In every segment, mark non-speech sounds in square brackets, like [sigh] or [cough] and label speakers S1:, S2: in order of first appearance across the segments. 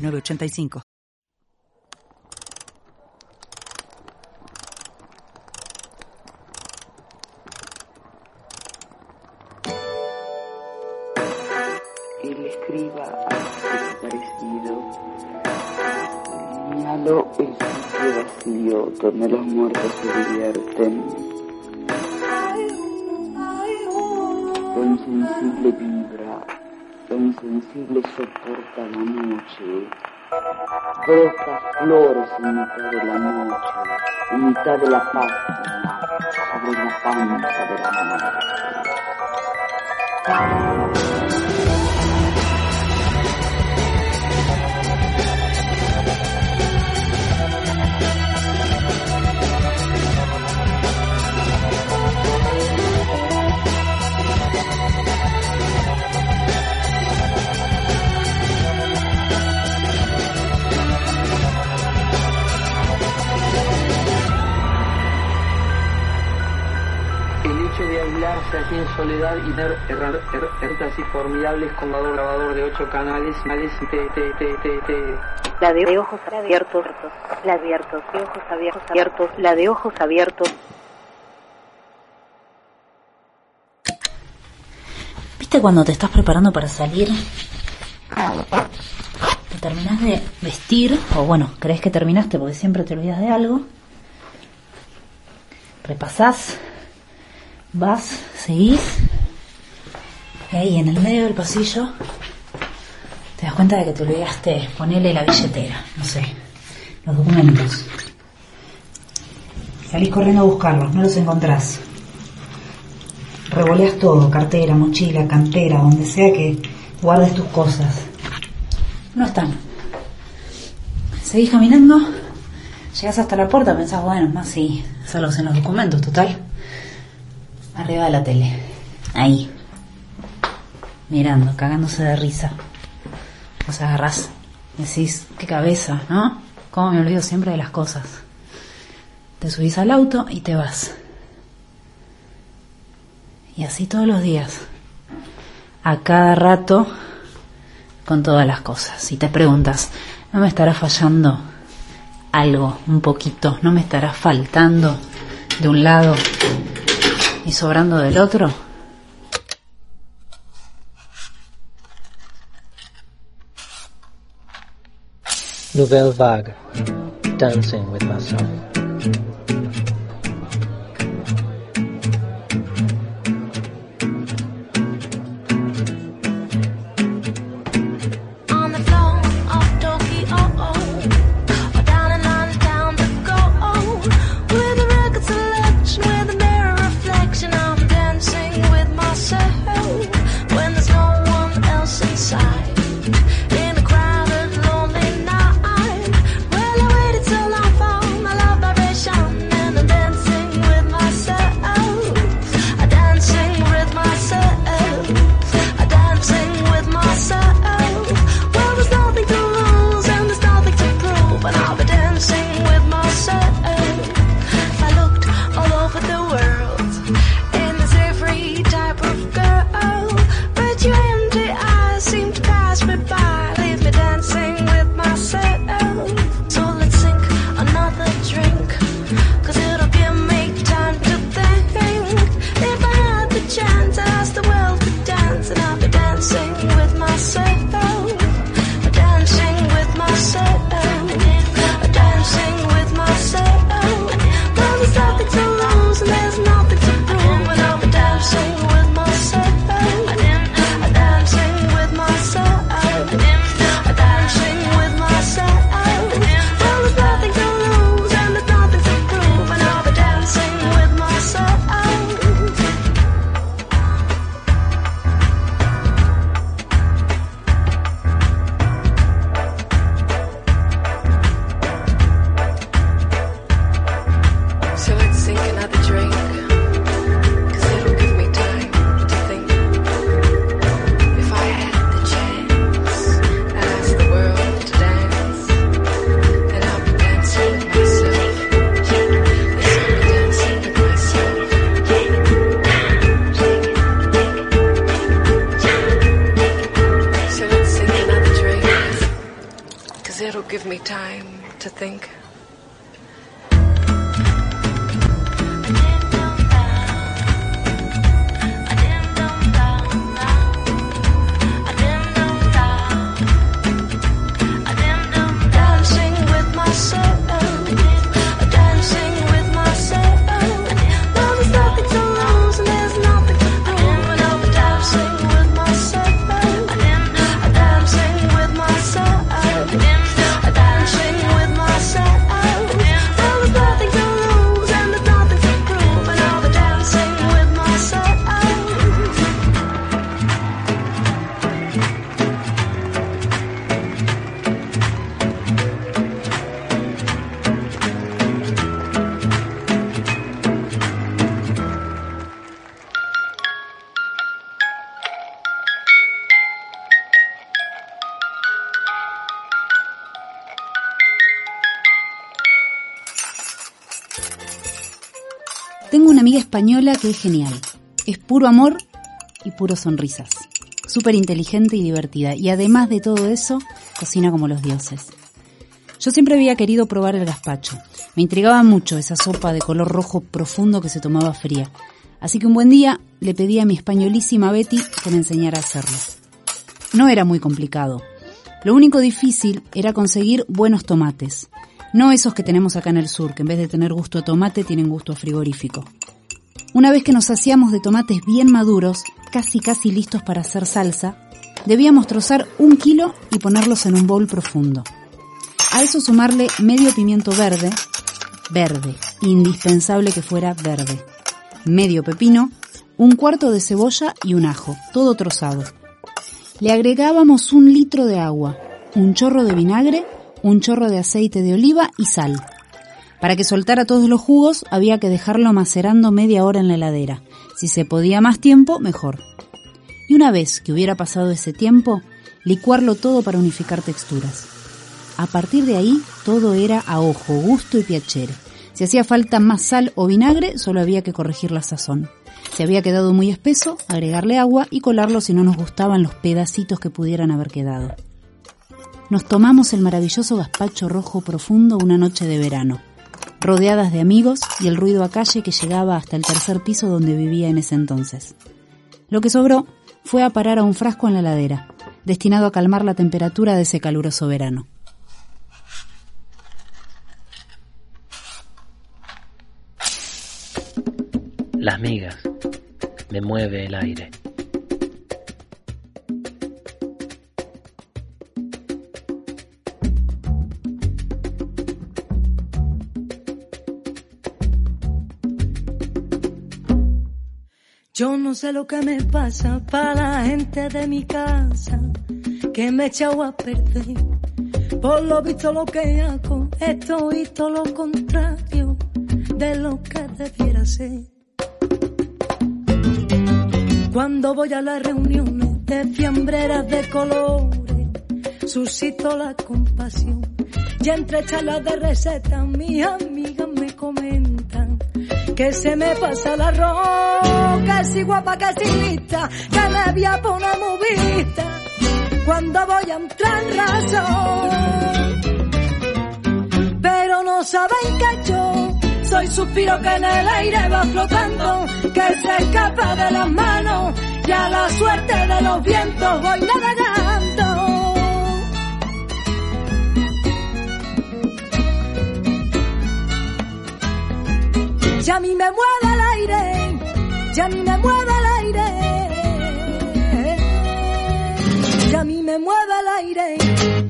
S1: 985.
S2: El escriba ha desaparecido. Señalo el sitio vacío donde los muertos se divierten. Lo insensible insensible soporta la noche. Brota flores en mitad de la noche, en mitad de la página, sobre la panza de la muerte.
S3: De aislarse allí en soledad y ver herramientas y formidables con un grabador de ocho canales, canales te, te, te, te, te.
S4: La de ojos abiertos, la de abiertos, de ojos abiertos, abiertos, la de ojos abiertos.
S5: ¿Viste cuando te estás preparando para salir? Te terminas de vestir, o bueno, crees que terminaste porque siempre te olvidas de algo. Repasás Vas, seguís. Ahí en el medio del pasillo te das cuenta de que te olvidaste ponerle la billetera, no sé, los documentos. Salís corriendo a buscarlos, no los encontrás. Revoleas todo, cartera, mochila, cantera, donde sea que guardes tus cosas. No están. Seguís caminando, llegas hasta la puerta, pensás, bueno, más sí, salgo en los documentos, total. Arriba de la tele. Ahí. Mirando, cagándose de risa. Vos agarrás. Decís, qué cabeza, ¿no? Cómo me olvido siempre de las cosas. Te subís al auto y te vas. Y así todos los días. A cada rato con todas las cosas. Y te preguntas, ¿no me estará fallando algo, un poquito? ¿No me estará faltando de un lado y sobrando del otro.
S6: Nouvelle Vague, Dancing with Myself.
S5: Española que es genial. Es puro amor y puro sonrisas. Súper inteligente y divertida. Y además de todo eso, cocina como los dioses. Yo siempre había querido probar el gazpacho. Me intrigaba mucho esa sopa de color rojo profundo que se tomaba fría. Así que un buen día le pedí a mi españolísima Betty que me enseñara a hacerlo. No era muy complicado. Lo único difícil era conseguir buenos tomates. No esos que tenemos acá en el sur, que en vez de tener gusto a tomate tienen gusto a frigorífico. Una vez que nos hacíamos de tomates bien maduros, casi casi listos para hacer salsa, debíamos trozar un kilo y ponerlos en un bowl profundo. A eso sumarle medio pimiento verde, verde, indispensable que fuera verde, medio pepino, un cuarto de cebolla y un ajo, todo trozado. Le agregábamos un litro de agua, un chorro de vinagre, un chorro de aceite de oliva y sal. Para que soltara todos los jugos había que dejarlo macerando media hora en la heladera. Si se podía más tiempo, mejor. Y una vez que hubiera pasado ese tiempo, licuarlo todo para unificar texturas. A partir de ahí, todo era a ojo, gusto y piacere. Si hacía falta más sal o vinagre, solo había que corregir la sazón. Si había quedado muy espeso, agregarle agua y colarlo si no nos gustaban los pedacitos que pudieran haber quedado. Nos tomamos el maravilloso gazpacho rojo profundo una noche de verano, rodeadas de amigos y el ruido a calle que llegaba hasta el tercer piso donde vivía en ese entonces. Lo que sobró fue a parar a un frasco en la ladera, destinado a calmar la temperatura de ese caluroso verano.
S7: Las migas. Me mueve el aire.
S8: Yo no sé lo que me pasa para la gente de mi casa, que me he echado a perder. Por lo visto lo que hago, esto y todo lo contrario de lo que debiera ser. Cuando voy a las reuniones de fiambreras de colores, suscito la compasión. Y entre charlas de recetas, mis amigas me comentan que se me pasa arroz, que si guapa, que si lista, que me voy a poner muy vista cuando voy a entrar en razón. Pero no saben que yo soy suspiro que en el aire va flotando, que se escapa de las manos y a la suerte de los vientos voy navegando. Ya a mí me mueve el aire, ya a mí me mueve el aire, ya a mí me mueve el aire,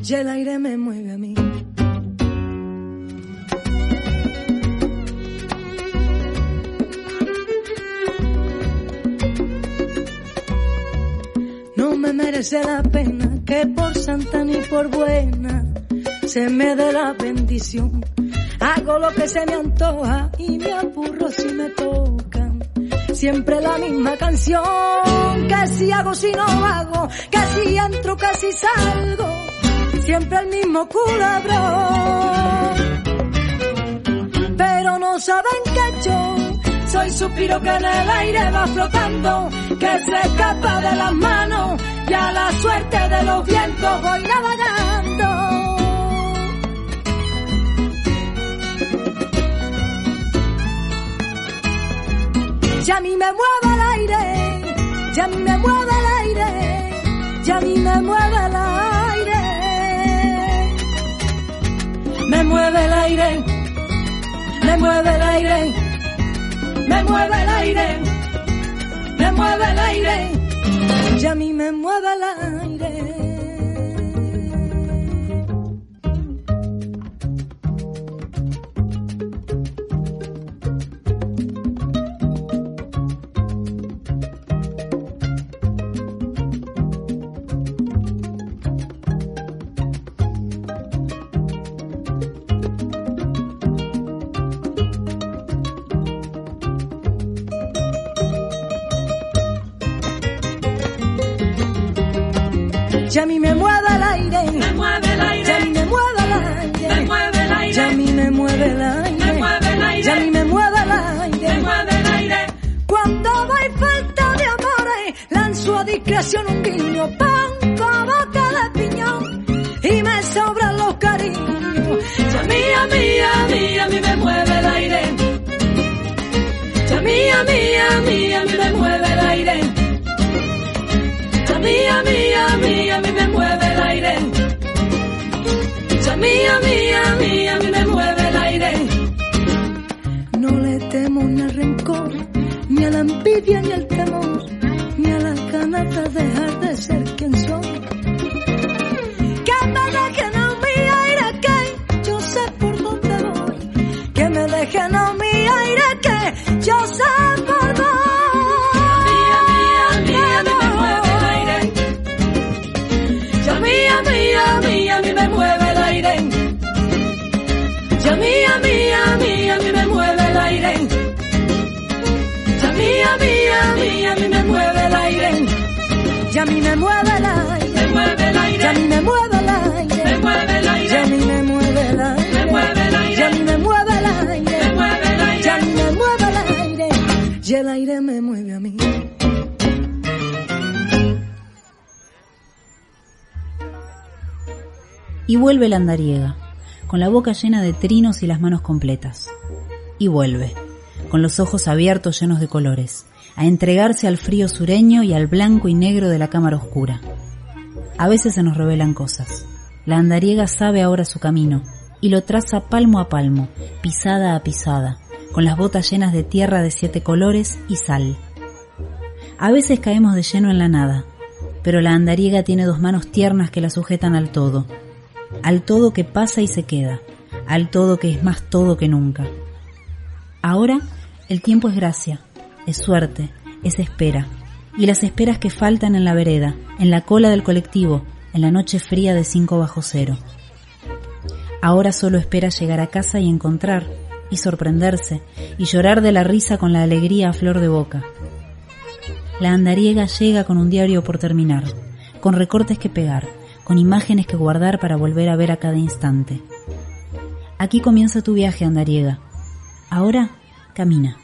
S8: y el aire me mueve a mí. No me merece la pena que por santa ni por buena se me dé la bendición. Hago lo que se me antoja y me apurro si me tocan. Siempre la misma canción, que si hago si no hago, que si entro, que si salgo. Siempre el mismo culebrón. Pero no saben que yo soy suspiro que en el aire va flotando, que se escapa de las manos y a la suerte de los vientos voy navegando. A mí me mueve el aire, ya a mí me mueve el aire, ya a mí me mueve el aire. Me mueve el aire, me mueve el aire, me mueve el aire, me mueve el aire, ya a mí me mueve el aire. Ya a mí me mueve el aire,
S9: Me mueve el
S8: ya a
S9: aire,
S8: mí me mueve el aire,
S9: me mueve el
S8: ya a
S9: aire,
S8: mí me mueve el aire,
S9: me mueve el
S8: ya a mí
S9: aire,
S8: me mueve el
S9: me
S8: aire.
S9: mueve el aire.
S8: Cuando doy falta de amores, lanzo a discreción un guiño,
S9: mía, mía, mía, a mí me mueve el aire.
S8: No le temo ni al rencor, ni a la envidia ni al temor, ni a las ganas de dejar de ser
S9: mía, mía, a mí me mueve el aire. Ya a mí me mueve el aire, Me mueve el aire. ya a mí me mueve el
S8: Me aire,
S9: mueve el aire.
S8: ya a mí me mueve el
S9: Me
S8: aire,
S9: mueve el aire.
S8: ya a mí me mueve el aire. Me mueve el aire. A mí me mueve el aire y el aire me mueve a mí.
S5: Y vuelve la andariega, con la boca llena de trinos y las manos completas. Y vuelve, con los ojos abiertos llenos de colores, a entregarse al frío sureño y al blanco y negro de la cámara oscura. A veces se nos revelan cosas. La andariega sabe ahora su camino y lo traza palmo a palmo, pisada a pisada, con las botas llenas de tierra de siete colores y sal. A veces caemos de lleno en la nada, pero la andariega tiene dos manos tiernas que la sujetan al todo, al todo que pasa y se queda, al todo que es más todo que nunca. Ahora el tiempo es gracia, es suerte, es espera, y las esperas que faltan en la vereda, en la cola del colectivo, en la noche fría de cinco bajo cero. Ahora solo espera llegar a casa y encontrar, y sorprenderse, y llorar de la risa con la alegría a flor de boca. La andariega llega con un diario por terminar, con recortes que pegar, con imágenes que guardar para volver a ver a cada instante. Aquí comienza tu viaje, andariega. Ahora, camina.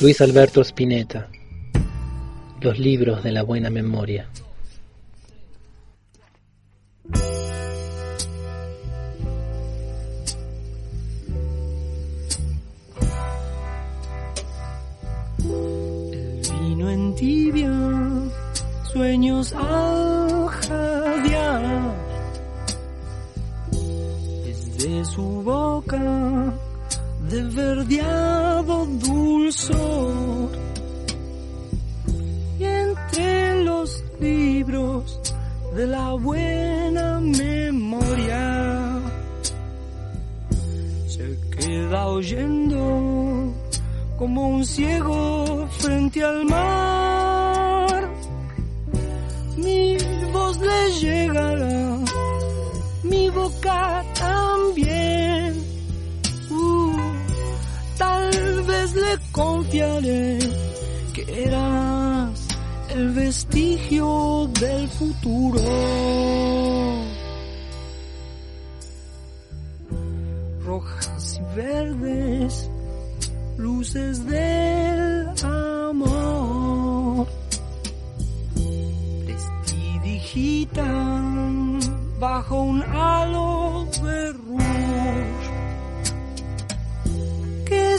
S6: Luis Alberto Spinetta. Los libros de la buena memoria.
S8: vino en tibia, sueños al jadear. Desde su boca, de verdeado dulzor. Y entre los libros de la buena memoria, se queda oyendo como un ciego frente al mar. Mi voz le llegará, mi boca también. Confiaré que eras el vestigio del futuro. Rojas y verdes luces del amor prestidigitan bajo un halo de rouge. Qué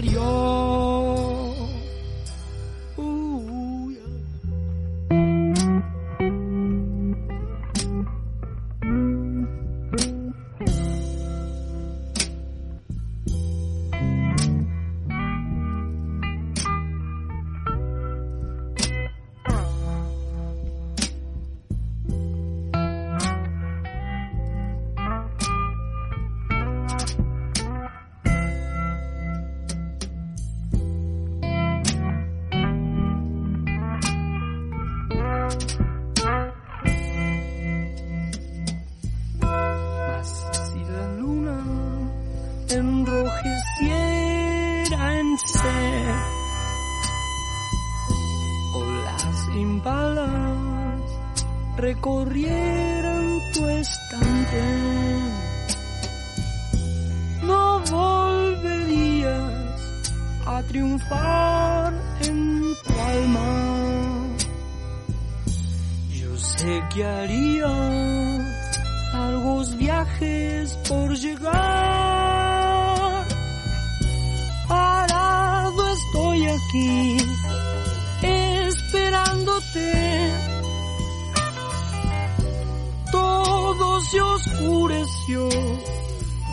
S8: acuario.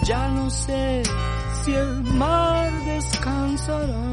S8: Ya no sé si el mar descansará.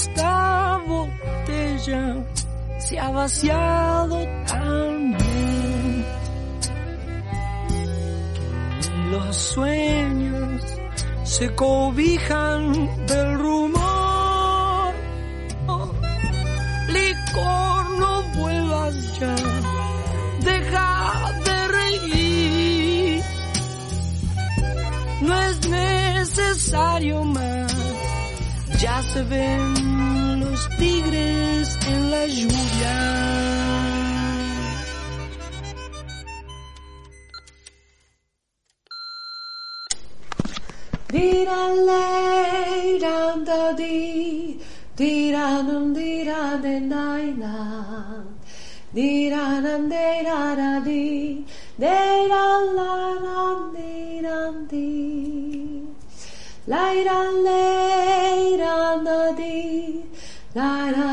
S8: Esta botella se ha vaciado también. Los sueños se cobijan del rumor. Oh, licor, no vuelvas ya, deja de reír. No es necesario más Ja se ven los tigres en la lluvia.
S10: Diran ley, dan da di, diran diran de naina, diran de da di, diran la diran di. light on, light on the deep,
S11: light on.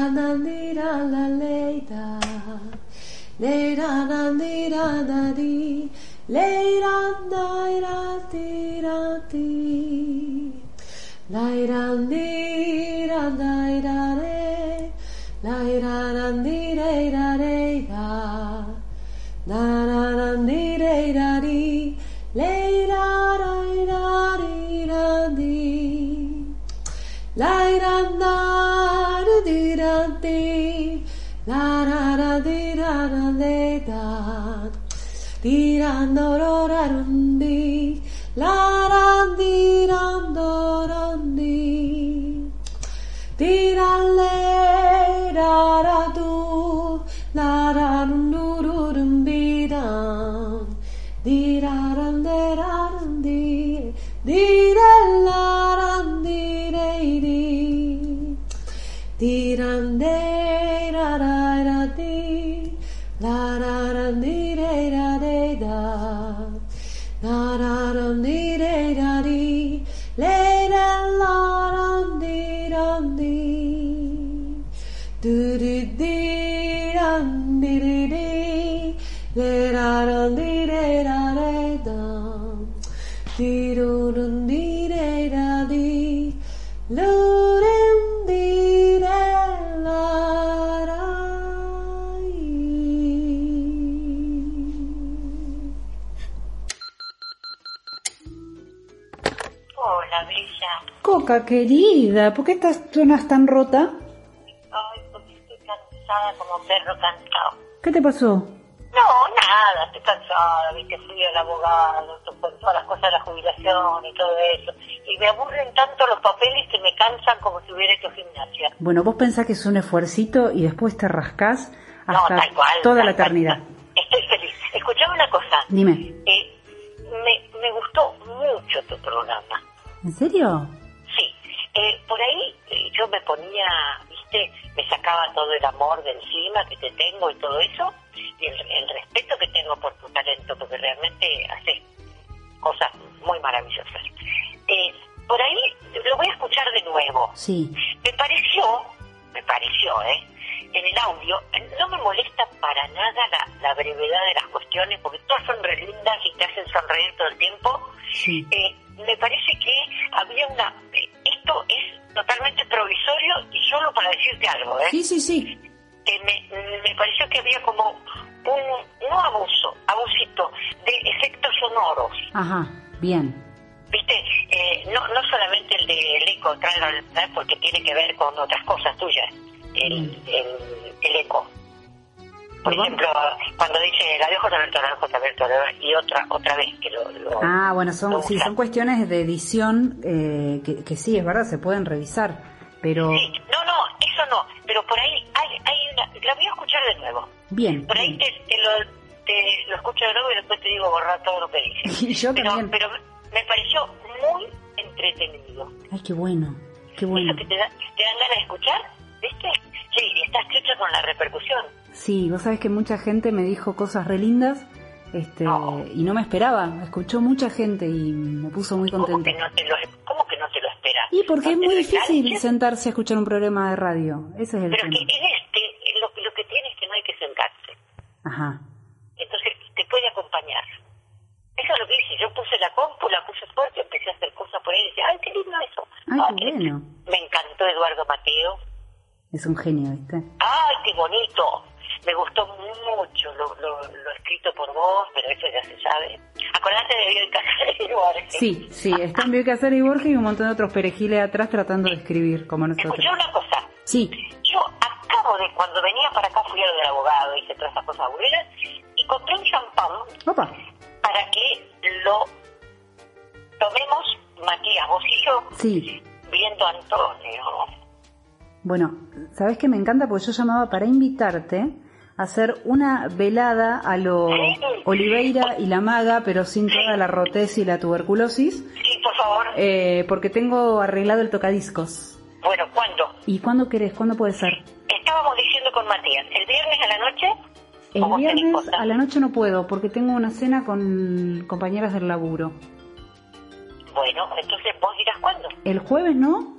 S5: Dee-dum-dee-da-da-da-dee, Querida, ¿por qué estás, suenas tan rota?
S11: Ay, porque estoy cansada como perro cansado.
S5: ¿Qué te pasó?
S11: No, nada, estoy cansada, viste, fui al abogado, todas las cosas de la jubilación y todo eso. Y me aburren tanto los papeles que me cansan como si hubiera hecho gimnasia.
S5: Bueno, vos pensás que es un esfuercito y después te rascás
S11: No,
S5: hasta
S11: tal cual,
S5: toda
S11: tal
S5: la
S11: cual.
S5: eternidad.
S11: Estoy feliz. Escuchame una cosa.
S5: Dime,
S11: Eh, me, me gustó mucho tu programa.
S5: ¿en serio?
S11: Eh, por ahí eh, yo me ponía, viste, me sacaba todo el amor de encima que te tengo y todo eso, y el, el respeto que tengo por tu talento, porque realmente haces cosas muy maravillosas. Eh, por ahí lo voy a escuchar de nuevo.
S5: Sí.
S11: Me pareció, me pareció, ¿eh? En el audio, eh, no me molesta para nada la, la brevedad de las cuestiones, porque todas son re lindas y te hacen sonreír todo el tiempo.
S5: Sí.
S11: Eh, me parece que había una... esto es totalmente provisorio y solo para decirte algo, ¿eh?
S5: Sí, sí, sí.
S11: Que me, me pareció que había como un, no abuso, abusito de efectos sonoros.
S5: Ajá, bien.
S11: ¿Viste? Eh, no, no solamente el del eco, tráelo, ¿eh? porque tiene que ver con otras cosas tuyas, el, el, el eco. Por ejemplo, cuando dice la dejo Alberto, la dejo Alberto, y otra otra vez que lo... lo-
S5: Ah, bueno, son, sí, son cuestiones de edición eh, que, que sí, es verdad, se pueden revisar, pero
S11: No, no, eso no, pero por ahí hay, hay una... La voy a escuchar de nuevo.
S5: bien.
S11: Por ahí te, te lo, te lo escucho de nuevo y después te digo borrar todo lo que dice.
S5: Y [laughs] yo
S11: pero,
S5: también.
S11: pero me pareció muy entretenido.
S5: Ay, qué bueno, qué bueno.
S11: Eso que te, da, te dan ganas de escuchar, ¿viste? Sí, y está escrito con la repercusión.
S5: Sí, vos sabés que mucha gente me dijo cosas re lindas este, y no me esperaba. Escuchó mucha gente y me puso muy
S11: ¿Cómo
S5: contenta.
S11: que no te lo, cómo que no te lo esperas?
S5: Y porque es
S11: ¿No te
S5: muy difícil sentarse a escuchar un programa de radio. Ese es el
S11: Pero
S5: tema.
S11: que en este, lo, lo que tiene es que no hay que sentarse.
S5: Ajá.
S11: Entonces te puede acompañar. Eso es lo que hice. Yo puse la compu, la puse fuerte, empecé a hacer cosas por ahí y decía, ay, qué lindo eso.
S5: Ay,
S11: Ah,
S5: qué bueno.
S11: Me encantó Eduardo Mateo.
S5: Es un genio, ¿viste?
S11: Ay, qué bonito. Me gustó mucho lo, lo, lo escrito por vos, pero eso ya se sabe. Acordate de Bioy Casares y Borges.
S5: Sí, sí, están Bioy Casares y Borges y un montón de otros perejiles atrás tratando de escribir como nosotros.
S11: Escuché una cosa.
S5: Sí,
S11: Yo acabo de, cuando venía para acá, fui a lo del abogado, hice todas esas cosas aburridas, y compré un champán
S5: opa,
S11: para que lo tomemos, Matías, vos y yo,
S5: sí,
S11: viendo a Antonio.
S5: Bueno, ¿sabes qué me encanta? Porque yo llamaba para invitarte hacer una velada a lo Oliveira y la maga, pero sin toda la rotez y la tuberculosis.
S11: Sí, por favor.
S5: Eh, porque tengo arreglado el tocadiscos.
S11: Bueno, ¿cuándo?
S5: ¿Y cuándo querés? ¿Cuándo puede ser?
S11: Estábamos diciendo con Matías, ¿el viernes a la noche?
S5: El
S11: ¿O vos tenés
S5: viernes a la noche no puedo porque tengo una cena con compañeras del laburo.
S11: Bueno, entonces vos dirás cuándo.
S5: ¿El jueves no?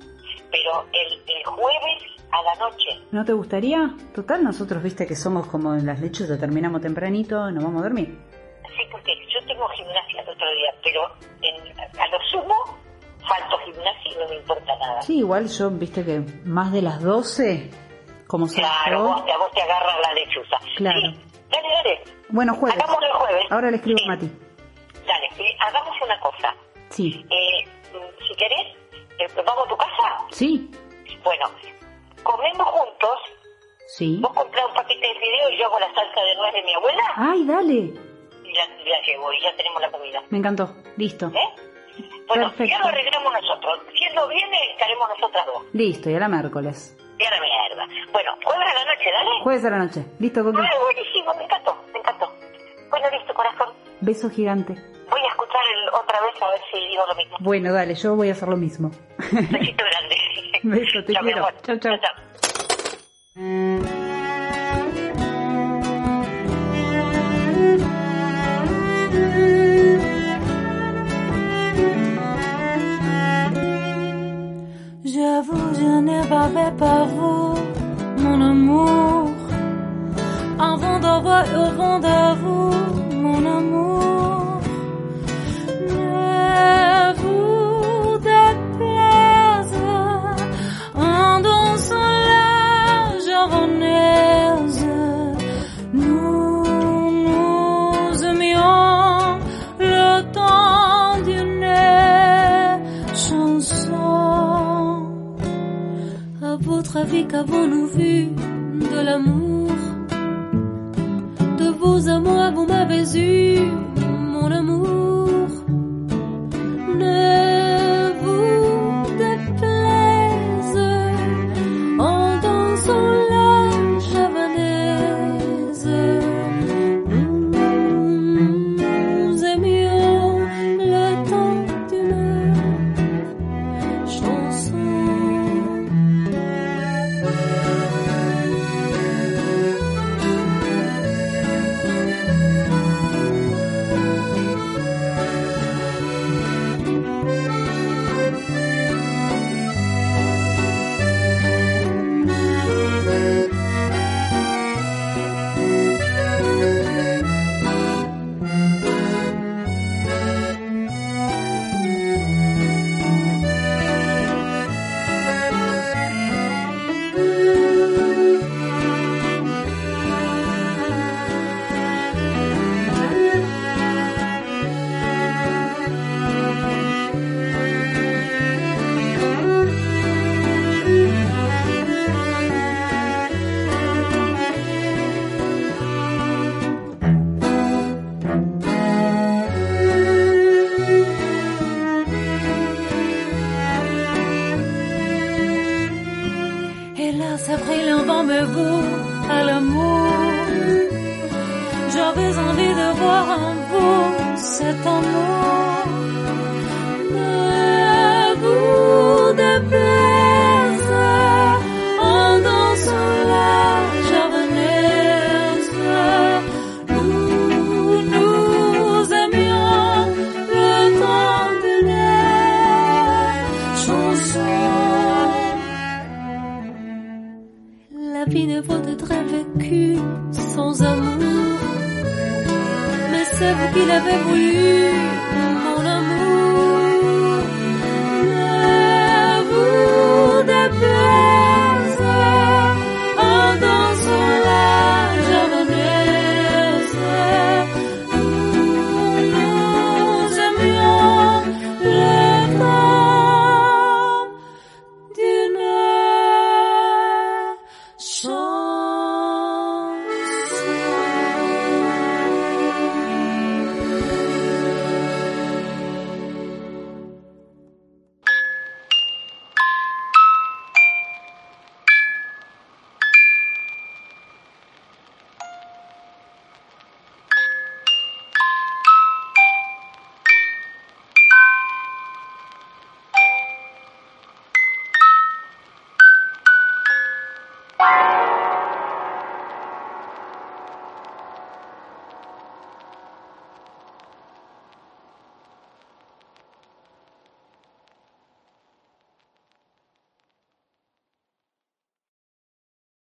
S11: Pero el, el jueves la noche.
S5: ¿No te gustaría? Total, nosotros viste que somos como en las lechuzas, terminamos tempranito nos vamos a dormir.
S11: Sí, porque yo tengo gimnasia el otro día, pero en- a lo sumo falto gimnasia y no me importa nada.
S5: Sí, igual yo, viste que más de las 12, como soy
S11: Claro, vos, a vos te agarra la lechuza.
S5: Claro.
S11: Sí, dale, dale.
S5: Bueno, jueves.
S11: Hagámoslo el jueves.
S5: Ahora le escribo a Mati.
S11: Dale, eh, hagamos una cosa.
S5: Sí.
S11: Eh, mm, si querés, eh, ¿vamos a tu casa?
S5: Sí,
S11: Bueno, comemos juntos.
S5: sí.
S11: Vos comprás un paquete de fideo y yo hago la salsa de nuez de mi abuela
S5: Ay, dale.
S11: y la, la llevo y ya tenemos la comida.
S5: Me encantó. Listo.
S11: ¿Eh? Bueno,
S5: Perfecto.
S11: ya lo arreglamos nosotros. Si él no viene, estaremos nosotras dos.
S5: Listo, y a la miércoles.
S11: Y a la mierda. Bueno, jueves a la noche, dale.
S5: Jueves a la noche. Listo, Coqui.
S11: Ay, buenísimo, me encantó, me encantó. Bueno, listo, corazón.
S5: Beso gigante.
S11: Voy a escuchar el, otra vez a ver si digo lo mismo.
S5: Bueno, dale, yo voy a hacer lo mismo.
S11: Besito grande. [laughs]
S5: Beso, te
S11: Chao, mi
S5: quiero.
S11: amor.
S5: Chao, chao.
S10: J'avoue, je n'ai pas fait par vous, mon amour. Avant d'avoir au fond qu'avons-nous vu de l'amour. De vos amours, vous m'avez eu,